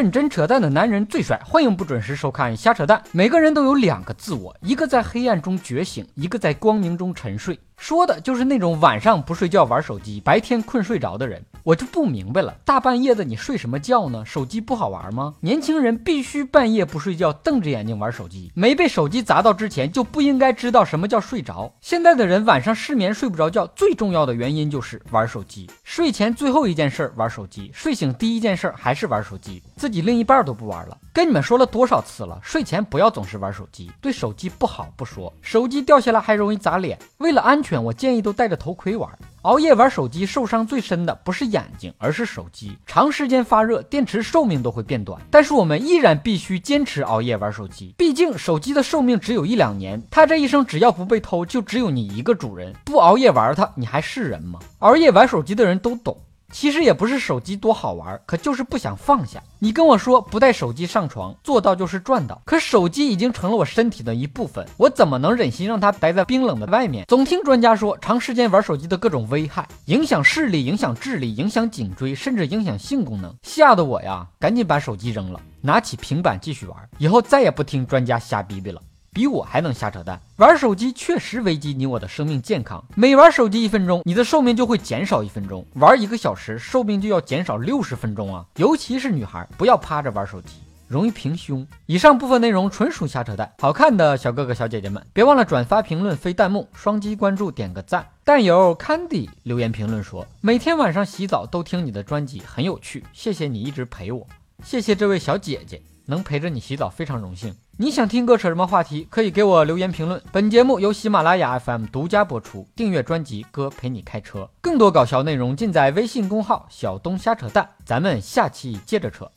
认真扯淡的男人最帅，欢迎不准时收看瞎扯淡。每个人都有两个自我，一个在黑暗中觉醒，一个在光明中沉睡。说的就是那种晚上不睡觉玩手机，白天困睡着的人。我就不明白了，大半夜的你睡什么觉呢？手机不好玩吗？年轻人必须半夜不睡觉，瞪着眼睛玩手机。没被手机砸到之前，就不应该知道什么叫睡着。现在的人晚上失眠睡不着觉，最重要的原因就是玩手机。睡前最后一件事玩手机，睡醒第一件事还是玩手机，自己另一半都不玩了。跟你们说了多少次了，睡前不要总是玩手机，对手机不好不说，手机掉下来还容易砸脸。为了安全。我建议都戴着头盔玩。熬夜玩手机受伤最深的不是眼睛，而是手机。长时间发热，电池寿命都会变短。但是我们依然必须坚持熬夜玩手机，毕竟手机的寿命只有一两年。它这一生只要不被偷，就只有你一个主人。不熬夜玩它，你还是人吗？熬夜玩手机的人都懂。其实也不是手机多好玩，可就是不想放下。你跟我说不带手机上床，做到就是赚到。可手机已经成了我身体的一部分，我怎么能忍心让它待在冰冷的外面？总听专家说，长时间玩手机的各种危害，影响视力，影响智力，影响颈椎，甚至影响性功能，吓得我呀，赶紧把手机扔了，拿起平板继续玩。以后再也不听专家瞎逼逼了。比我还能瞎扯淡，玩手机确实危及你我的生命健康。每玩手机一分钟，你的寿命就会减少一分钟；玩一个小时，寿命就要减少六十分钟啊！尤其是女孩，不要趴着玩手机，容易平胸。以上部分内容纯属瞎扯淡，好看的小哥哥小姐姐们，别忘了转发、评论、飞弹幕、双击关注、点个赞。但有 Candy 留言评论说，每天晚上洗澡都听你的专辑，很有趣，谢谢你一直陪我，谢谢这位小姐姐。能陪着你洗澡非常荣幸。你想听哥扯什么话题，可以给我留言评论。本节目由喜马拉雅 FM 独家播出，订阅专辑《哥陪你开车》，更多搞笑内容尽在微信公号“小东瞎扯淡”。咱们下期接着扯。